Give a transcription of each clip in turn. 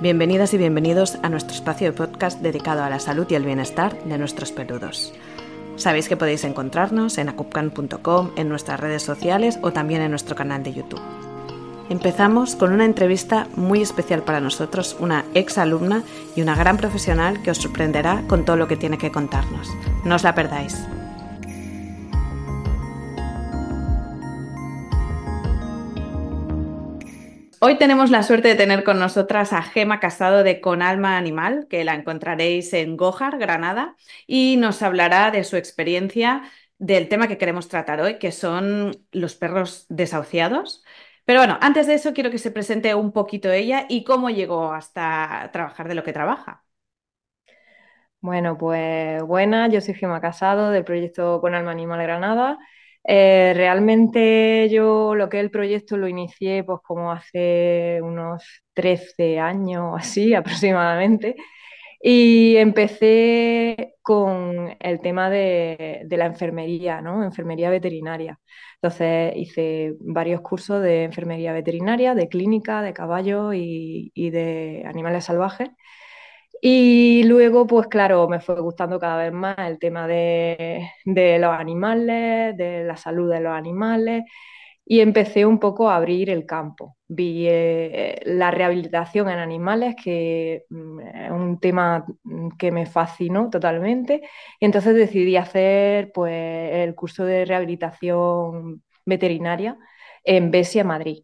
Bienvenidas y bienvenidos a nuestro espacio de podcast dedicado a la salud y el bienestar de nuestros peludos. Sabéis que podéis encontrarnos en acupcan.com, en nuestras redes sociales o también en nuestro canal de YouTube. Empezamos con una entrevista muy especial para nosotros, una ex alumna y una gran profesional que os sorprenderá con todo lo que tiene que contarnos. No os la perdáis. Hoy tenemos la suerte de tener con nosotras a Gema Casado de Con Alma Animal, que la encontraréis en Gojar, Granada, y nos hablará de su experiencia del tema que queremos tratar hoy, que son los perros desahuciados. Pero bueno, antes de eso quiero que se presente un poquito ella y cómo llegó hasta trabajar de lo que trabaja. Bueno, pues buena, yo soy Gema Casado del proyecto Con Alma Animal Granada eh, realmente yo lo que es el proyecto lo inicié pues como hace unos 13 años así aproximadamente y empecé con el tema de, la enfermería, ¿no? Enfermería veterinaria. Entonces hice varios cursos de enfermería veterinaria, de clínica, de caballos y de animales salvajes. Y luego, pues claro, me fue gustando cada vez más el tema de, los animales, de la salud de los animales, y empecé un poco a abrir el campo. Vi eh, la rehabilitación en animales, que mm, es un tema que me fascinó totalmente, y entonces decidí hacer pues, el curso de rehabilitación veterinaria en Besia, Madrid,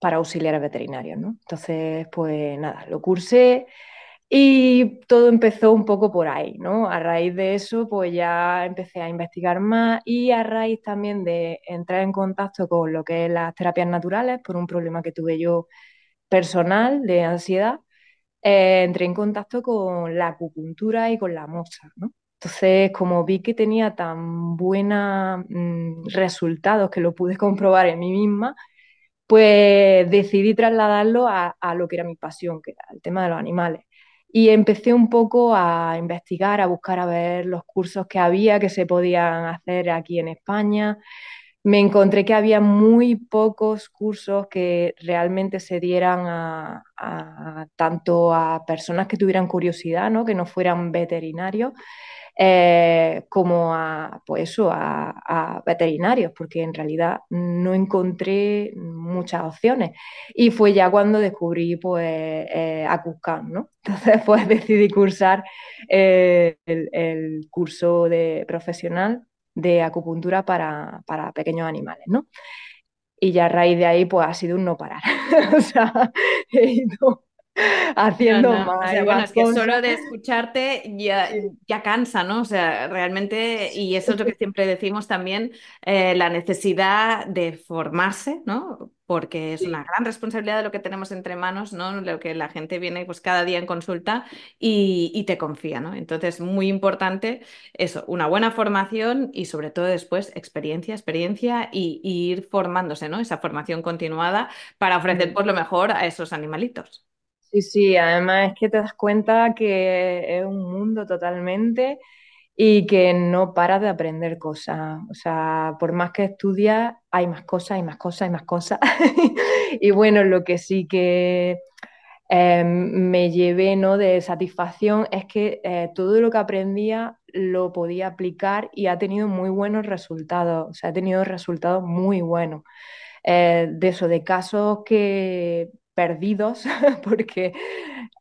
para auxiliares veterinarios, ¿no? Entonces, pues nada, lo cursé y todo empezó un poco por ahí, ¿no? A raíz de eso, pues ya empecé a investigar más y a raíz también de entrar en contacto con lo que es las terapias naturales, por un problema que tuve yo personal de ansiedad, eh, entré en contacto con la acupuntura y con la mocha, ¿no? Entonces, como vi que tenía tan buenos mm, resultados que lo pude comprobar en mí misma, pues decidí trasladarlo a lo que era mi pasión, que era el tema de los animales. Y empecé un poco a investigar, a buscar a ver los cursos que había, que se podían hacer aquí en España. Me encontré que había muy pocos cursos que realmente se dieran a, tanto a personas que tuvieran curiosidad, ¿no? que no fueran veterinarios, eh, como a, pues a, veterinarios, porque en realidad no encontré muchas opciones. Y fue ya cuando descubrí pues, eh, ¿no? Entonces pues decidí cursar eh, el, curso de profesional de acupuntura para, pequeños animales, ¿no? Y ya a raíz de ahí, pues ha sido un no parar. o sea, he ido haciendo más. bueno, es que solo de escucharte ya, ya cansa, ¿no? O sea, realmente, y eso es lo que siempre decimos también, eh, la necesidad de formarse, ¿no? Porque es una gran responsabilidad de lo que tenemos entre manos, ¿no? Lo que la gente viene pues cada día en consulta y, te confía, ¿no? Entonces, muy importante eso, una buena formación y sobre todo después experiencia, experiencia y, ir formándose, ¿no? Esa formación continuada para ofrecer pues lo mejor a esos animalitos. Sí, sí, además es que te das cuenta que es un mundo totalmente y que no paras de aprender cosas. O sea, por más que estudias, hay más cosas, hay más cosas, hay más cosas. y bueno, lo que sí que eh, me llevé ¿no? de satisfacción es que eh, todo lo que aprendía lo podía aplicar y ha tenido muy buenos resultados. O sea, ha tenido resultados muy buenos. Eh, de eso, de casos que perdidos, porque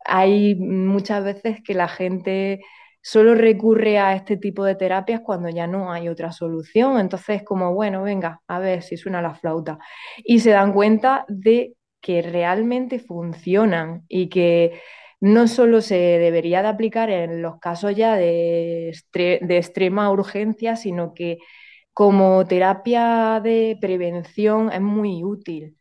hay muchas veces que la gente solo recurre a este tipo de terapias cuando ya no hay otra solución. Entonces, como, bueno, venga, a ver si suena la flauta. Y se dan cuenta de que realmente funcionan y que no solo se debería de aplicar en los casos ya de, de extrema urgencia, sino que como terapia de prevención es muy útil.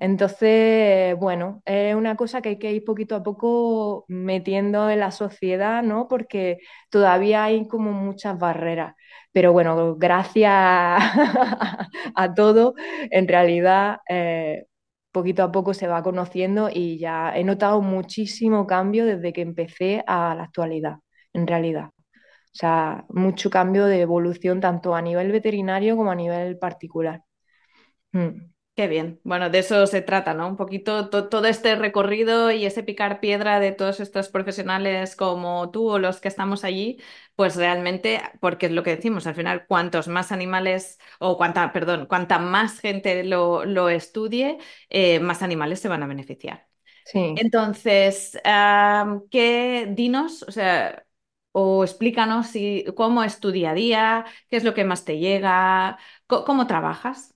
Entonces, bueno, es una cosa que hay que ir poquito a poco metiendo en la sociedad, ¿no? Porque todavía hay como muchas barreras. Pero bueno, gracias a todo, en realidad, eh, poquito a poco se va conociendo y ya he notado muchísimo cambio desde que empecé a la actualidad, en realidad. O sea, mucho cambio de evolución tanto a nivel veterinario como a nivel particular. Mm Qué bien. Bueno, de eso se trata, ¿no? Un poquito to- todo este recorrido y ese picar piedra de todos estos profesionales como tú o los que estamos allí, pues realmente, porque es lo que decimos, al final, cuantos más animales o cuanta, perdón, cuanta más gente lo, lo estudie, eh, más animales se van a beneficiar. Sí. Entonces, am, ¿qué dinos, o sea, o explícanos si, cómo es tu día a día, qué es lo que más te llega, cómo trabajas?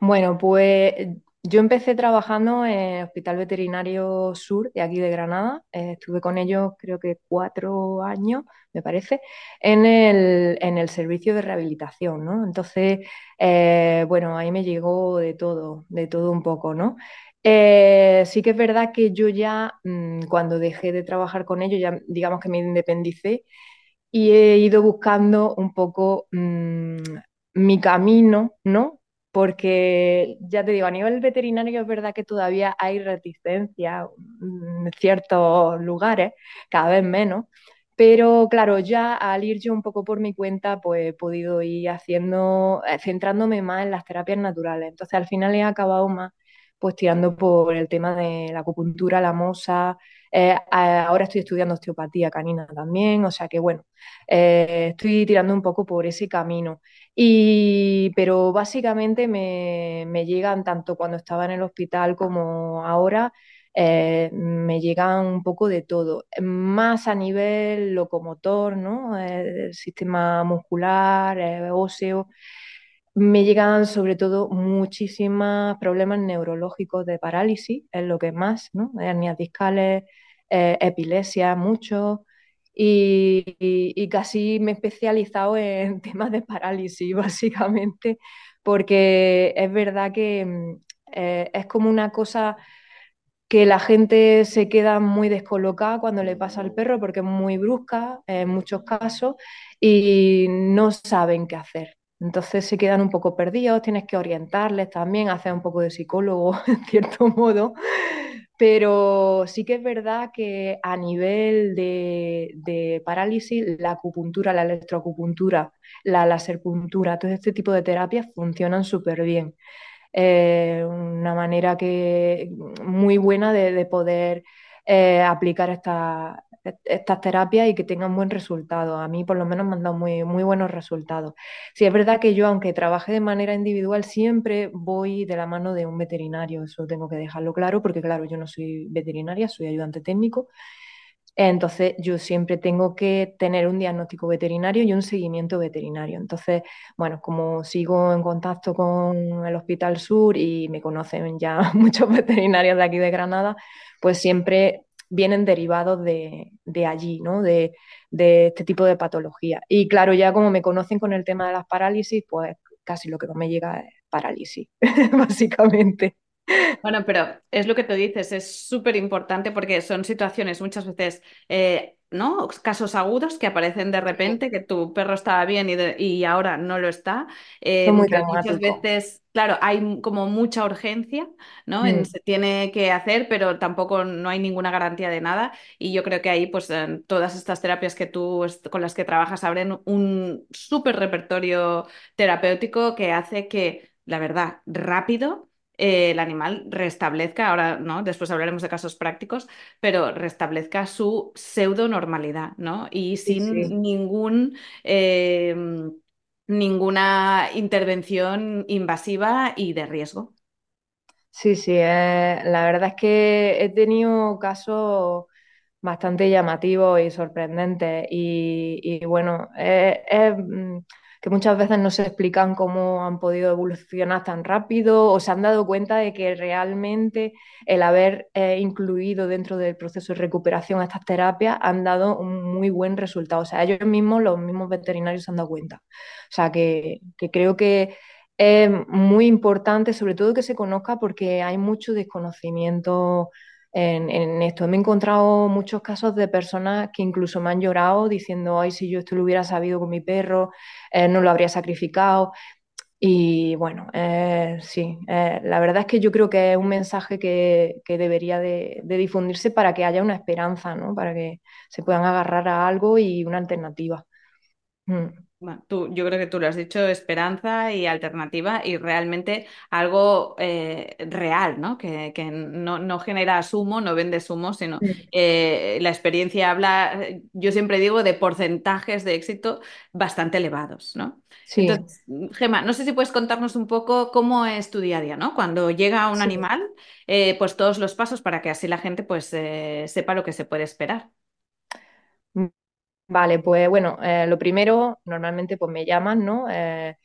Bueno, pues yo empecé trabajando en el Hospital Veterinario Sur de aquí de Granada. Eh, estuve con ellos creo que cuatro años, me parece, en el, en el servicio de rehabilitación, ¿no? Entonces, eh, bueno, ahí me llegó de todo, de todo un poco, ¿no? Eh, sí que es verdad que yo ya, mm, cuando dejé de trabajar con ellos, ya digamos que me independicé y he ido buscando un poco mm, mi camino, ¿no? Porque ya te digo, a nivel veterinario es verdad que todavía hay reticencia en ciertos lugares, cada vez menos, pero claro, ya al ir yo un poco por mi cuenta, pues he podido ir haciendo, eh, centrándome más en las terapias naturales. Entonces al final he acabado más pues tirando por el tema de la acupuntura, la mosa. eh, ahora estoy estudiando osteopatía canina también, o sea que bueno, eh, estoy tirando un poco por ese camino. Y, pero básicamente me, me llegan tanto cuando estaba en el hospital como ahora, eh, me llegan un poco de todo, más a nivel locomotor, ¿no? Eh, el sistema muscular, eh, óseo. Me llegan sobre todo muchísimos problemas neurológicos de parálisis, es lo que más, ¿no? Hernias discales, eh, epilepsia, mucho. Y, casi me he especializado en temas de parálisis, básicamente, porque es verdad que mm, eh, es como una cosa que la gente se queda muy descolocada cuando le pasa al perro porque es muy brusca en muchos casos y no saben qué hacer. Entonces se quedan un poco perdidos, tienes que orientarles también, hacer un poco de psicólogo en cierto modo, pero sí que es verdad que a nivel de, parálisis, la acupuntura, la electroacupuntura, la laserpuntura, todo este tipo de terapias funcionan súper bien eh, una manera que, muy buena de, de poder eh, aplicar esta- estas terapias y que tengan buen resultado. A mí por lo menos me han dado muy, muy buenos resultados. Sí, es verdad que yo, aunque trabaje de manera individual, siempre voy de la mano de un veterinario, eso tengo que dejarlo claro, porque claro, yo no soy veterinaria, soy ayudante técnico. Entonces, yo siempre tengo que tener un diagnóstico veterinario y un seguimiento veterinario. Entonces, bueno, como sigo en contacto con el Hospital Sur y me conocen ya muchos veterinarios de aquí de Granada, pues siempre vienen derivados de, de allí, ¿no? De, de este tipo de patología. Y claro, ya como me conocen con el tema de las parálisis, pues casi lo que me llega es parálisis, básicamente. Bueno, pero es lo que tú dices, es súper importante porque son situaciones muchas veces, eh, ¿no? Casos agudos que aparecen de repente, que tu perro estaba bien y, de- y ahora no lo está, es eh, muy muchas veces, claro, hay como mucha urgencia, ¿no? En, Mm, se tiene que hacer, pero tampoco no hay ninguna garantía de nada. Y yo creo que ahí, pues, eh, todas estas terapias que tú, con las que trabajas abren un súper repertorio terapéutico que hace que, la verdad, rápido eh, el animal restablezca, ahora, ¿no? Después hablaremos de casos prácticos, pero restablezca su pseudo normalidad, ¿no? Y sí, sí. sin ningún, eh, ninguna intervención invasiva y de riesgo. Sí, sí, eh, la verdad es que he tenido casos bastante llamativos y sorprendentes y, y bueno, eh, es mm, que muchas veces no se explican cómo han podido evolucionar tan rápido o se han dado cuenta de que realmente el haber eh, incluido dentro del proceso de recuperación estas terapias han dado un muy buen resultado. O sea, ellos mismos, los mismos veterinarios se han dado cuenta. O sea, que, que creo que es muy importante, sobre todo que se conozca porque hay mucho desconocimiento en, esto. Me he encontrado muchos casos de personas que incluso me han llorado diciendo, ay, si yo esto lo hubiera sabido con mi perro, eh, no lo habría sacrificado. Y bueno, eh, sí, eh, la verdad es que yo creo que es un mensaje que, que debería de, de difundirse para que haya una esperanza, ¿no? Para que se puedan agarrar a algo y una alternativa. Mm. Bueno, tú, yo creo que tú lo has dicho, esperanza y alternativa y realmente algo eh, real, ¿no? Que, que no, no, genera sumo, no vende sumo, sino eh, la experiencia habla, yo siempre digo, de porcentajes de éxito bastante elevados, ¿no? Sí, Entonces, Gemma, no sé si puedes contarnos un poco cómo es tu día a día, ¿no? Cuando llega un sí. animal, eh, pues todos los pasos para que así la gente pues sepa lo que se puede esperar. Vale, pues bueno, eh, lo primero, normalmente pues me llaman, ¿no? Eh,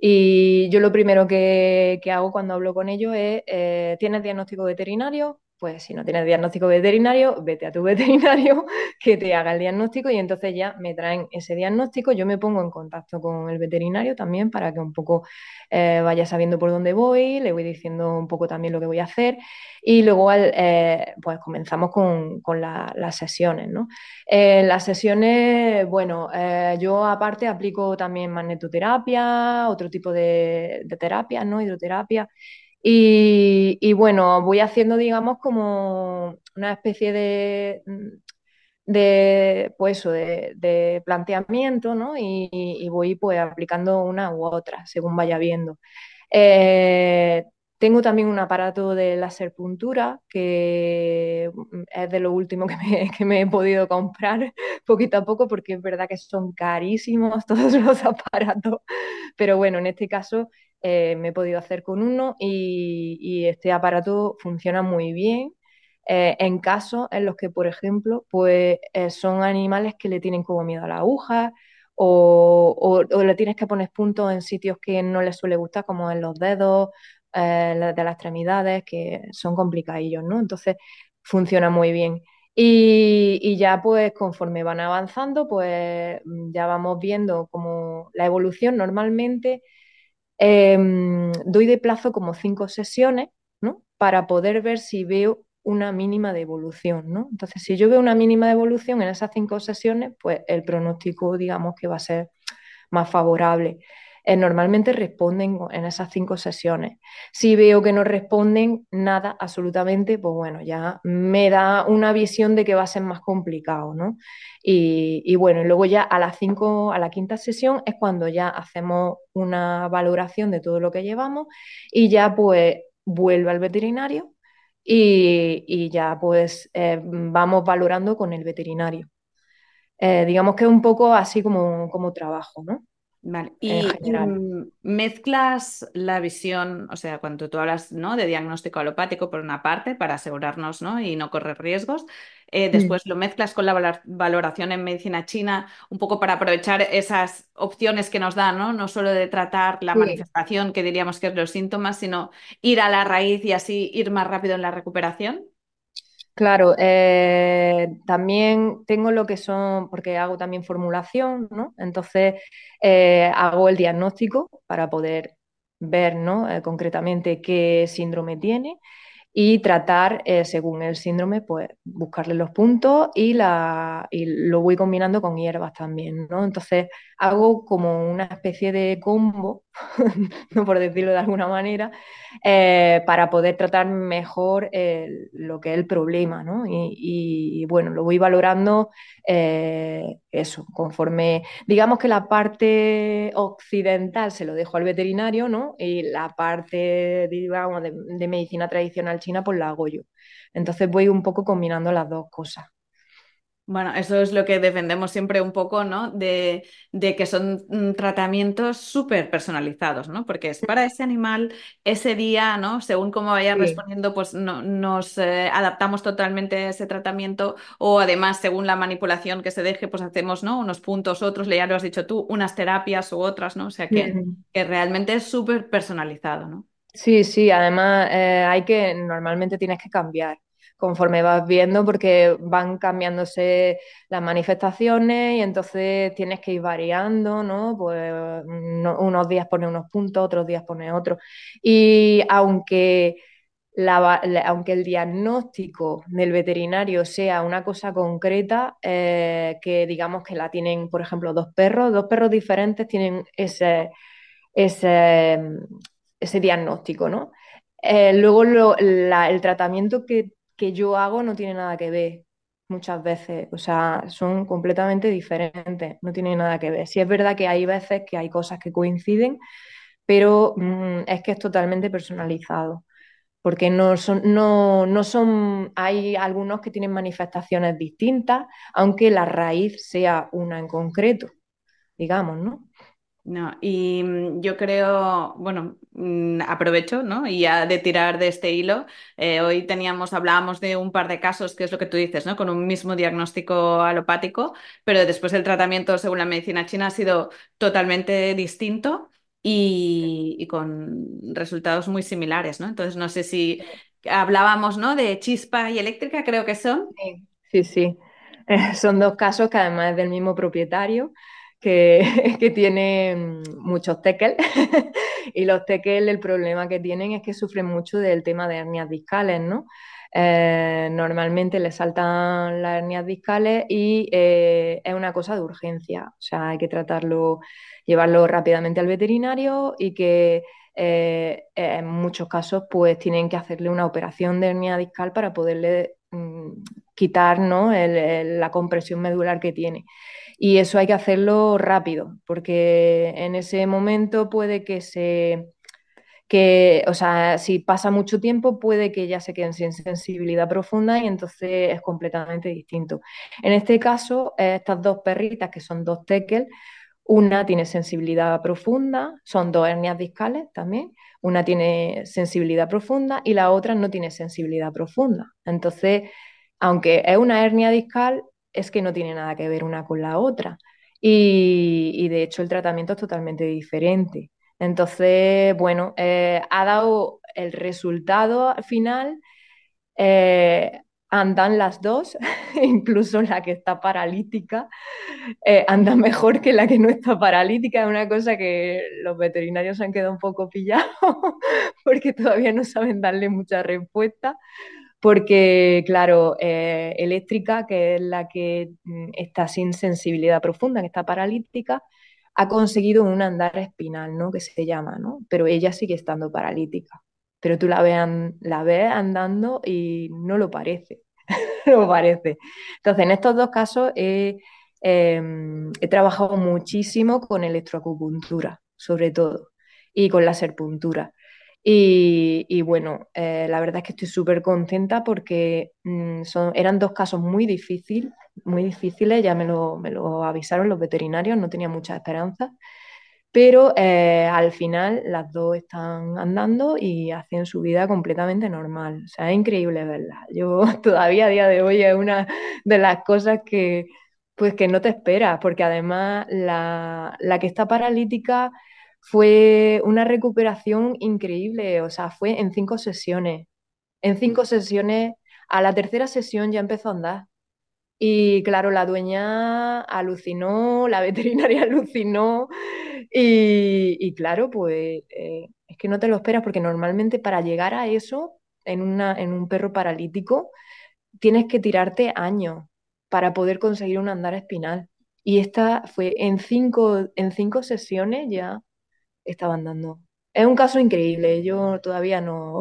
y yo lo primero que, que hago cuando hablo con ellos es, eh, ¿tienes diagnóstico veterinario? Pues si no tienes diagnóstico veterinario, vete a tu veterinario que te haga el diagnóstico y entonces ya me traen ese diagnóstico. Yo me pongo en contacto con el veterinario también para que un poco eh, vaya sabiendo por dónde voy, le voy diciendo un poco también lo que voy a hacer y luego eh, pues comenzamos con, con la- las sesiones, ¿no? En las sesiones, bueno, eh, yo aparte aplico también magnetoterapia, otro tipo de, de terapias, ¿no? Hidroterapia. Y, bueno, voy haciendo, digamos, como una especie de, de pues de, planteamiento, ¿no? Y, voy pues aplicando una u otra según vaya viendo. Eh, tengo también un aparato de láser puntura que es de lo último que me, que me he podido comprar poquito a poco porque es verdad que son carísimos todos los aparatos, pero bueno, en este caso eh, me he podido hacer con uno y, este aparato funciona muy bien. eh, en casos en los que, por ejemplo, pues eh, son animales que le tienen como miedo a la aguja, o, o- le tienes que poner puntos en sitios que no les suele gustar, como en los dedos, de las extremidades, que son complicadillos, ¿no? Entonces funciona muy bien. Y, y ya pues conforme van avanzando, pues ya vamos viendo como la evolución normalmente. Em, doy de plazo como cinco sesiones, ¿no? Para poder ver si veo una mínima de evolución, ¿no? Entonces, si yo veo una mínima de evolución en esas cinco sesiones, pues el pronóstico, digamos que va a ser más favorable. Eh, normalmente responden en esas cinco sesiones. Si veo que no responden nada, absolutamente, pues bueno, ya me da una visión de que va a ser más complicado, ¿no? Y, bueno, y luego ya a las cinco, a la quinta sesión es cuando ya hacemos una valoración de todo lo que llevamos y ya pues vuelve al veterinario y, y ya pues eh, vamos valorando con el veterinario. Eh, digamos que es un poco así como, como trabajo, ¿no? Vale. Y, mm, mezclas la visión, o sea, cuando tú hablas, ¿no? de diagnóstico alopático por una parte, para asegurarnos, ¿no? y no correr riesgos. eh, Mm. después lo mezclas con la valor- valoración en medicina china, un poco para aprovechar esas opciones que nos dan, ¿no? No solo de tratar la Sí, manifestación, que diríamos que es los síntomas, sino ir a la raíz y así ir más rápido en la recuperación. Claro. eh, también tengo lo que son, porque hago también formulación, ¿no? Entonces eh, hago el diagnóstico para poder ver, ¿no? eh, concretamente qué síndrome tiene y tratar, según el síndrome, pues buscarle los puntos y, la, y lo voy combinando con hierbas también, ¿no? Entonces hago como una especie de combo, no por decirlo de alguna manera, eh, para poder tratar mejor el- lo que es el problema, ¿no? Y, y, bueno, lo voy valorando eh, eso, conforme, digamos que la parte occidental se lo dejo al veterinario, ¿no? Y la parte, digamos, de, de medicina tradicional china, pues la hago yo. Entonces voy un poco combinando las dos cosas Bueno, eso es lo que defendemos siempre un poco, ¿no? De, de que son mm, tratamientos súper personalizados, ¿no? Porque es para ese animal, ese día, ¿no? Según cómo vaya Sí. respondiendo, pues no- nos eh, adaptamos totalmente a ese tratamiento o además, según la manipulación que se deje, pues hacemos, ¿no? Unos puntos, otros, ya lo has dicho tú, unas terapias u otras, ¿no? O sea que, que realmente es súper personalizado, ¿no? Sí, sí, además eh, hay que, normalmente tienes que cambiar conforme vas viendo porque van cambiándose las manifestaciones y entonces tienes que ir variando, ¿no? Pues no- unos días pone unos puntos, otros días pone otros. Y aunque, la aunque el diagnóstico del veterinario sea una cosa concreta, eh, que digamos que la tienen, por ejemplo, dos perros, dos perros diferentes tienen ese ese, ese diagnóstico, ¿no? Eh, luego lo- el tratamiento que, que yo hago no tiene nada que ver. muchas veces, o sea, son completamente diferentes, no tienen nada que ver. Sí es verdad que hay veces que hay cosas que coinciden, pero mm, es que es totalmente personalizado, porque no son, no, no son, hay algunos que tienen manifestaciones distintas, aunque la raíz sea una en concreto, digamos, ¿no? No, y mm, yo creo, bueno, mm, aprovecho, ¿no? Y ya de tirar de este hilo, eh, hoy teníamos, hablábamos de un par de casos, que es lo que tú dices, ¿no? Con un mismo diagnóstico alopático, pero después el tratamiento según la medicina china ha sido totalmente distinto y, con resultados muy similares, ¿no? Entonces, no sé si hablábamos, ¿no? De chispa y eléctrica, creo que son. Sí, sí, son dos casos que además es del mismo propietario que, que tiene mm, muchos tekel y los tekel el problema que tienen es que sufren mucho del tema de hernias discales, ¿no? Eh, normalmente les saltan las hernias discales y eh, es una cosa de urgencia, o sea, hay que tratarlo, llevarlo rápidamente al veterinario y que eh, en muchos casos pues tienen que hacerle una operación de hernia discal para poderle mm, quitar ¿no? la compresión medular que tiene. Y eso hay que hacerlo rápido, porque en ese momento puede que se que, o sea, si pasa mucho tiempo puede que ya se queden sin sensibilidad profunda y entonces es completamente distinto. En este caso, estas dos perritas, que son dos tekel, una tiene sensibilidad profunda, son dos hernias discales también, una tiene sensibilidad profunda y la otra no tiene sensibilidad profunda. Entonces, aunque es una hernia discal, es que no tiene nada que ver una con la otra. Y, de hecho el tratamiento es totalmente diferente. Entonces, bueno, eh, ha dado el resultado final. Eh, andan las dos, incluso la que está paralítica eh, anda mejor que la que no está paralítica. Es una cosa que los veterinarios han quedado un poco pillados porque todavía no saben darle mucha respuesta porque, claro, eh, eléctrica, que es la que mm, está sin sensibilidad profunda, que está paralítica, ha conseguido un andar espinal, ¿no? Que se llama, ¿no? Pero ella sigue estando paralítica. Pero tú la ves, la ves andando y no lo parece, no parece. Entonces, en estos dos casos he, eh, he trabajado muchísimo con electroacupuntura, sobre todo, y con la serpuntura. Y, bueno, eh, la verdad es que estoy súper contenta porque mmm, son, eran dos casos muy, difícil, muy difíciles, ya me lo, me lo, avisaron los veterinarios, no tenía mucha esperanza, pero eh, al final las dos están andando y hacen su vida completamente normal. O sea, es increíble verla. Yo todavía a día de hoy es una de las cosas que, pues, que no te esperas, porque además la, la que está paralítica fue una recuperación increíble, o sea, fue en cinco sesiones. En cinco sesiones, a la tercera sesión ya empezó a andar. Y claro, la dueña alucinó, la veterinaria alucinó y, y claro, pues eh, es que no te lo esperas porque normalmente para llegar a eso en, una, en un perro paralítico tienes que tirarte años para poder conseguir un andar espinal. Y esta fue en cinco, en cinco sesiones ya estaban dando. Es un caso increíble, yo todavía no,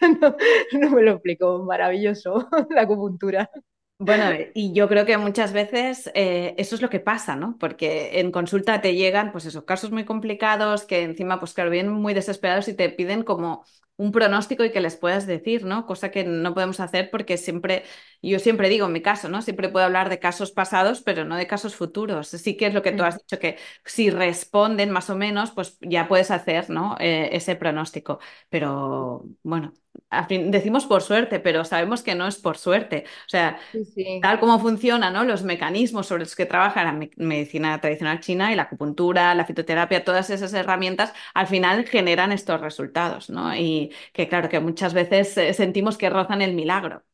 no, me lo explico, maravilloso la acupuntura. Bueno, y yo creo que muchas veces eh, eso es lo que pasa, ¿no? Porque en consulta te llegan, pues esos casos muy complicados que encima, pues claro, vienen muy desesperados y te piden como un pronóstico y que les puedas decir, ¿no? Cosa que no podemos hacer porque siempre, yo siempre digo en mi caso, ¿no? Siempre puedo hablar de casos pasados, pero no de casos futuros. Sí que es lo que tú has dicho, que si responden más o menos, pues ya puedes hacer, ¿no? Eh, ese pronóstico. Pero bueno, fin, decimos por suerte, pero sabemos que no es por suerte. O sea, sí, sí. tal como funcionan ¿no? los mecanismos sobre los que trabaja la me medicina tradicional china y la acupuntura, la fitoterapia, todas esas herramientas, al final generan estos resultados, ¿no? Y que claro, que muchas veces eh, sentimos que rozan el milagro.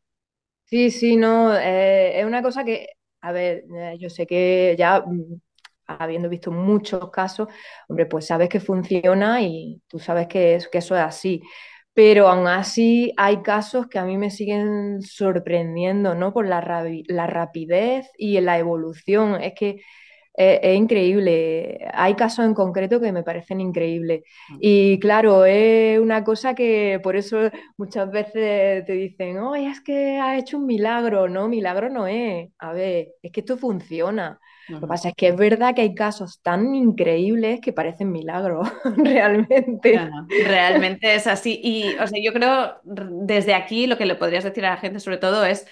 Sí, sí, no, eh, es una cosa que, a ver, eh, yo sé que ya mm, habiendo visto muchos casos, hombre, pues sabes que funciona y tú sabes que, es, que eso es así pero aún así hay casos que a mí me siguen sorprendiendo, ¿no? Por la, la rapidez y la evolución. Es que Es, increíble. Hay casos en concreto que me parecen increíbles. Y claro, es una cosa que por eso muchas veces te dicen, oh, es que ha hecho un milagro. No, milagro no es. A ver, es que esto funciona. Lo que pasa es que es verdad que hay casos tan increíbles que parecen milagros, realmente. realmente es así. Y o sea, yo creo, desde aquí, lo que le podrías decir a la gente sobre todo es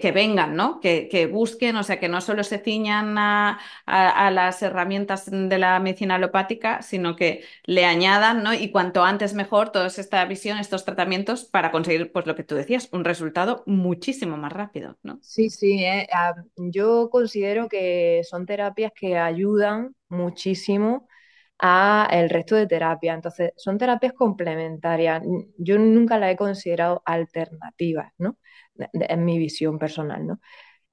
que, vengan, ¿no? Que, busquen, o sea, que no solo se ciñan a, las herramientas de la medicina alopática, sino que le añadan, ¿no? Y cuanto antes mejor toda esta visión, estos tratamientos para conseguir, pues lo que tú decías, un resultado muchísimo más rápido, ¿no? Sí, sí, eh, yo considero que son terapias que ayudan muchísimo a el resto de terapias. Entonces, son terapias complementarias. Yo nunca las he considerado alternativas, ¿no? En mi visión personal, ¿no?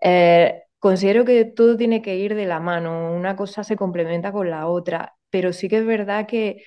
Eh, considero que todo tiene que ir de la mano, una cosa se complementa con la otra, pero sí que es verdad que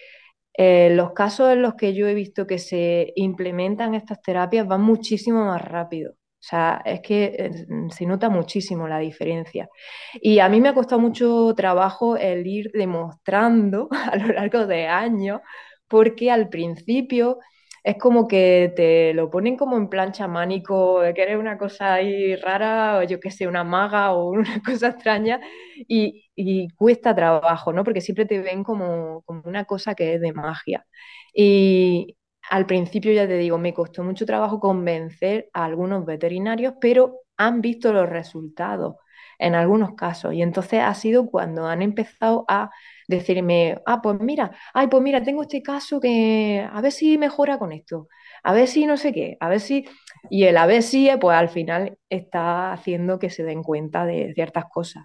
eh, los casos en los que yo he visto que se implementan estas terapias van muchísimo más rápido. O sea, es que eh, se nota muchísimo la diferencia. Y a mí me ha costado mucho trabajo el ir demostrando a lo largo de años, porque al principio es como que te lo ponen como en plan chamánico, que eres una cosa ahí rara, o yo qué sé, una maga o una cosa extraña, y, cuesta trabajo, ¿no? Porque siempre te ven como, como una cosa que es de magia. Y al principio, ya te digo, me costó mucho trabajo convencer a algunos veterinarios, pero han visto los resultados en algunos casos. Y entonces ha sido cuando han empezado a decirme, ah, pues mira, ay, pues mira, tengo este caso que a ver si mejora con esto, a ver si no sé qué, a ver si... Y el a ver si, pues al final está haciendo que se den cuenta de ciertas cosas.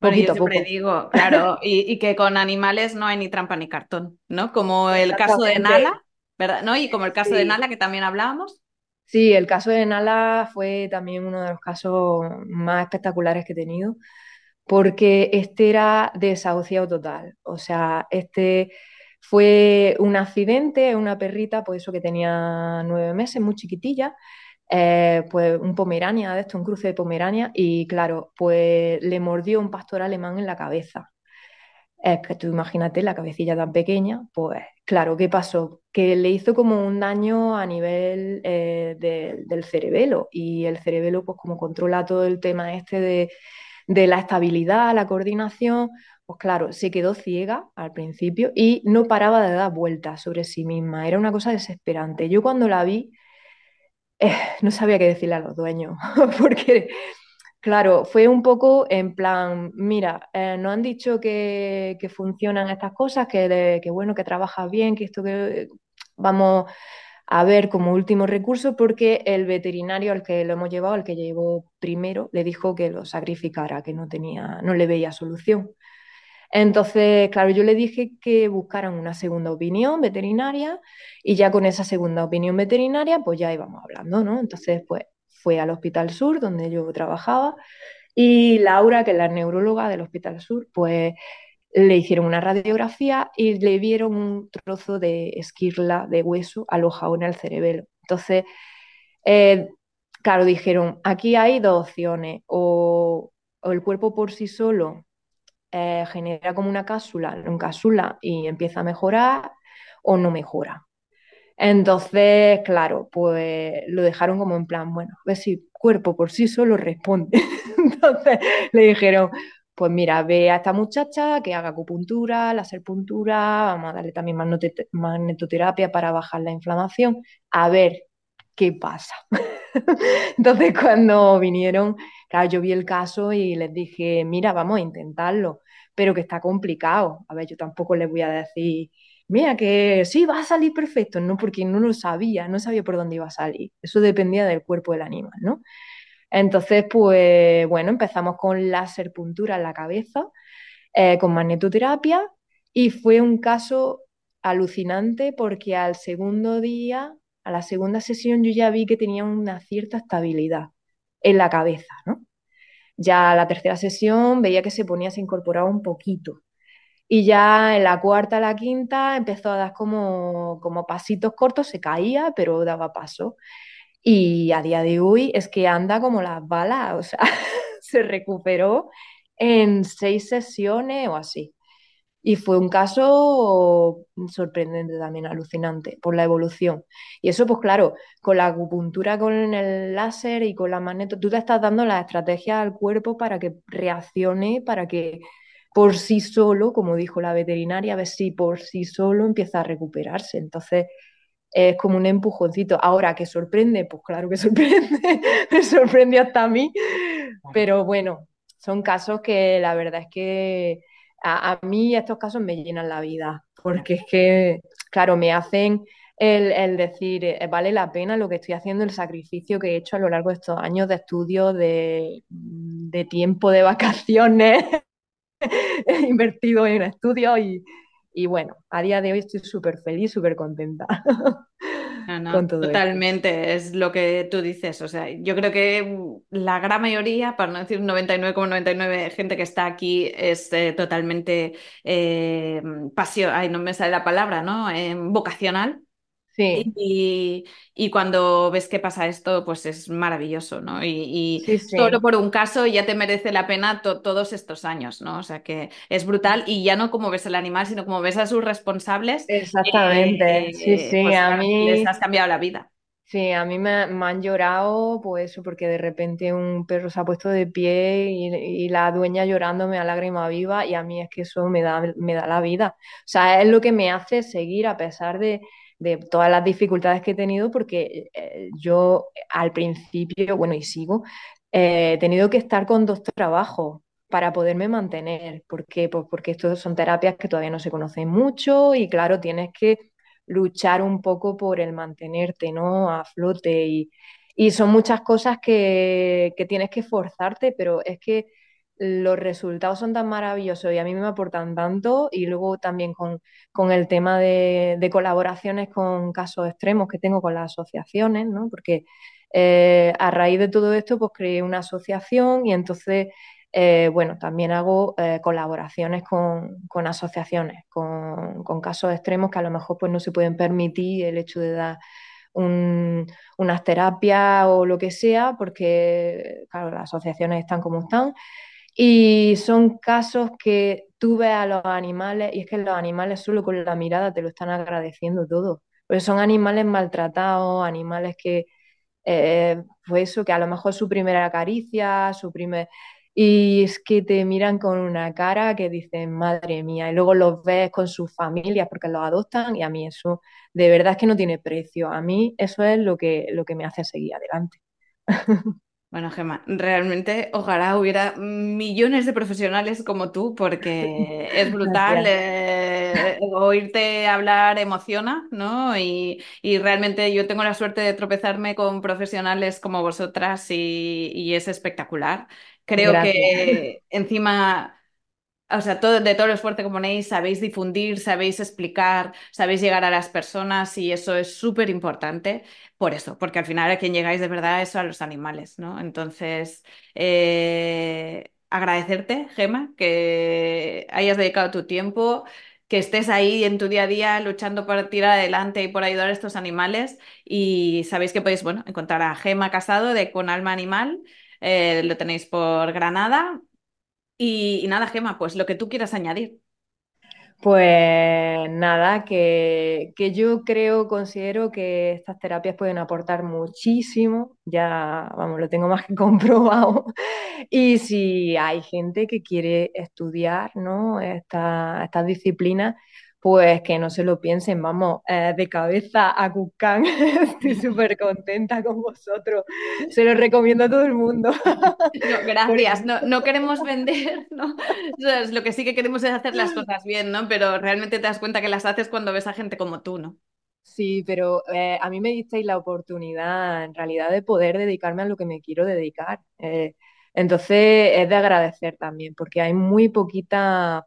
Bueno, yo siempre digo, claro, y, que con animales no hay ni trampa ni cartón, ¿no? Como el caso de Nala, ¿verdad? ¿No? Y como el caso de Nala que también hablábamos. Sí, el caso de Nala fue también uno de los casos más espectaculares que he tenido, porque este era desahuciado total. O sea, este fue un accidente, una perrita, pues eso que tenía nueve meses, muy chiquitilla, eh, pues un pomerania de esto, un cruce de pomerania, y claro, pues le mordió un pastor alemán en la cabeza. Es que tú imagínate la cabecilla tan pequeña, pues claro, ¿qué pasó? Que le hizo como un daño a nivel eh, del cerebelo y el cerebelo pues como controla todo el tema este de de la estabilidad, la coordinación, pues claro, se quedó ciega al principio y no paraba de dar vueltas sobre sí misma. Era una cosa desesperante. Yo cuando la vi, eh, no sabía qué decirle a los dueños, porque, claro, fue un poco en plan, mira, eh, nos han dicho que, funcionan estas cosas, que, que bueno, que trabajas bien, que esto que vamos a ver como último recurso porque el veterinario al que lo hemos llevado, al que llevó primero, le dijo que lo sacrificara, que no tenía, no le veía solución. Entonces, claro, yo le dije que buscaran una segunda opinión veterinaria y ya con esa segunda opinión veterinaria, pues ya íbamos hablando, ¿no? Entonces, pues fue al Hospital Sur, donde yo trabajaba, y Laura, que es la neuróloga del Hospital Sur, pues le hicieron una radiografía y le vieron un trozo de esquirla de hueso alojado en el cerebelo. Entonces, eh, claro, dijeron, aquí hay dos opciones, o, el cuerpo por sí solo eh, genera como una cápsula, un cápsula y empieza a mejorar, o no mejora. Entonces, claro, pues lo dejaron como en plan, bueno, a ver si cuerpo por sí solo responde. Entonces le dijeron, pues mira, ve a esta muchacha que haga acupuntura, puntura, vamos a darle también magnetoterapia para bajar la inflamación, a ver qué pasa. Entonces cuando vinieron, claro, yo vi el caso y les dije, mira, vamos a intentarlo, pero que está complicado. A ver, yo tampoco les voy a decir, mira, que sí, va a salir perfecto, no, porque no lo sabía, no sabía por dónde iba a salir. Eso dependía del cuerpo del animal, ¿no? Entonces, pues bueno, empezamos con láser puntura en la cabeza, eh, con magnetoterapia, y fue un caso alucinante porque al segundo día, a la segunda sesión, yo ya vi que tenía una cierta estabilidad en la cabeza, ¿no? Ya la tercera sesión veía que se ponía, se incorporaba un poquito. Y ya en la cuarta, la quinta, empezó a dar como, como pasitos cortos, se caía, pero daba paso. Y a día de hoy es que anda como las balas, o sea, se recuperó en seis sesiones o así. Y fue un caso sorprendente también, alucinante, por la evolución. Y eso, pues claro, con la acupuntura, con el láser y con la magneto, tú te estás dando la estrategia al cuerpo para que reaccione, para que por sí solo, como dijo la veterinaria, a ver si por sí solo empieza a recuperarse. Entonces, es como un empujoncito. Ahora, ¿que sorprende? Pues claro que sorprende, me sorprendió hasta a mí, pero bueno, son casos que la verdad es que a, a mí estos casos me llenan la vida, porque es que, claro, me hacen el, el, decir, eh, vale la pena lo que estoy haciendo, el sacrificio que he hecho a lo largo de estos años de estudio, de, de tiempo de vacaciones invertido en estudios y, y, bueno, a día de hoy estoy súper feliz, súper contenta. No, no, totalmente, esto. es lo que tú dices. O sea, yo creo que la gran mayoría, para no decir 99,99 ,99 gente que está aquí es eh, totalmente eh, pasión, ay, no me sale la palabra, ¿no? Eh, vocacional. Sí. Y, y, cuando ves que pasa esto, pues es maravilloso, ¿no? Y, y sí, sí. solo por un caso ya te merece la pena to todos estos años, ¿no? O sea que es brutal y ya no como ves el animal, sino como ves a sus responsables. Exactamente, eh, sí, sí, pues, a mí les has cambiado la vida. Sí, a mí me, me, han llorado, pues eso, porque de repente un perro se ha puesto de pie y, y, la dueña llorando me da lágrima viva y a mí es que eso me da, me da la vida. O sea, es lo que me hace seguir a pesar de, de todas las dificultades que he tenido, porque eh, yo al principio, bueno, y sigo, eh, he tenido que estar con dos trabajos para poderme mantener. ¿Por qué? Pues porque estos son terapias que todavía no se conocen mucho y claro, tienes que luchar un poco por el mantenerte, ¿no? A flote y, y son muchas cosas que, que tienes que esforzarte, pero es que los resultados son tan maravillosos y a mí me aportan tanto y luego también con, con el tema de, de, colaboraciones con casos extremos que tengo con las asociaciones, ¿no? Porque eh, a raíz de todo esto pues creé una asociación y entonces, eh, bueno, también hago eh, colaboraciones con, con asociaciones, con, con, casos extremos que a lo mejor pues no se pueden permitir el hecho de dar un, unas terapias o lo que sea, porque, claro, las asociaciones están como están. Y son casos que tú ves a los animales y es que los animales solo con la mirada te lo están agradeciendo todo. Porque son animales maltratados, animales que, eh, pues eso, que a lo mejor su primera caricia, su primer... Y es que te miran con una cara que dicen, madre mía, y luego los ves con sus familias porque los adoptan y a mí eso de verdad es que no tiene precio. A mí eso es lo que, lo que me hace seguir adelante. Bueno, Gemma, realmente ojalá hubiera millones de profesionales como tú, porque es brutal. Eh, oírte hablar emociona, ¿no? Y, y, realmente yo tengo la suerte de tropezarme con profesionales como vosotras y, y es espectacular. Creo Gracias. que encima o sea, todo, de todo el esfuerzo que ponéis, sabéis difundir, sabéis explicar, sabéis llegar a las personas y eso es súper importante por eso, porque al final a quien llegáis de verdad es a los animales, ¿no? Entonces, eh, agradecerte, Gema, que hayas dedicado tu tiempo, que estés ahí en tu día a día luchando por tirar adelante y por ayudar a estos animales y sabéis que podéis, bueno, encontrar a Gema Casado de Con Alma Animal. Eh, lo tenéis por Granada y, nada, Gema, pues lo que tú quieras añadir. Pues nada, que, que, yo creo, considero que estas terapias pueden aportar muchísimo, ya, vamos, lo tengo más que comprobado. Y si hay gente que quiere estudiar, ¿no? Estas esta disciplinas, pues que no se lo piensen, vamos, eh, de cabeza a Cucán. Estoy súper contenta con vosotros. Se lo recomiendo a todo el mundo. No, gracias, no, no, queremos vender, ¿no? lo que sí que queremos es hacer las cosas bien, ¿no? Pero realmente te das cuenta que las haces cuando ves a gente como tú, ¿no? Sí, pero eh, a mí me disteis la oportunidad en realidad de poder dedicarme a lo que me quiero dedicar. Eh, entonces es de agradecer también, porque hay muy poquita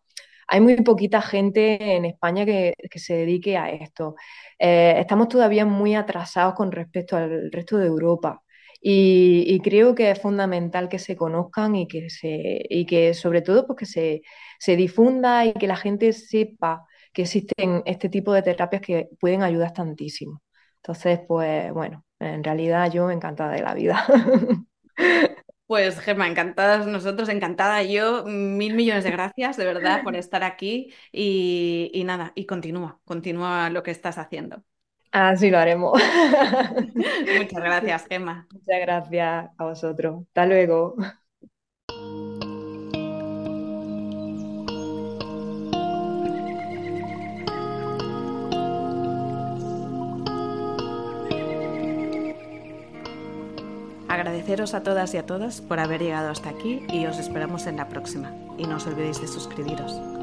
hay muy poquita gente en España que, se dedique a esto. Eh, estamos todavía muy atrasados con respecto al resto de Europa. Y, y, creo que es fundamental que se conozcan y que, se, y que sobre todo pues, que se, se difunda y que la gente sepa que existen este tipo de terapias que pueden ayudar tantísimo. Entonces, pues bueno, en realidad yo encantada de la vida. Pues Gemma, encantadas nosotros, encantada yo, mil millones de gracias de verdad por estar aquí y, y nada, y continúa, continúa lo que estás haciendo. Así lo haremos. Muchas gracias, Gemma. Muchas gracias a vosotros. Hasta luego. Agradeceros a todas y a todas por haber llegado hasta aquí y os esperamos en la próxima. Y no os olvidéis de suscribiros.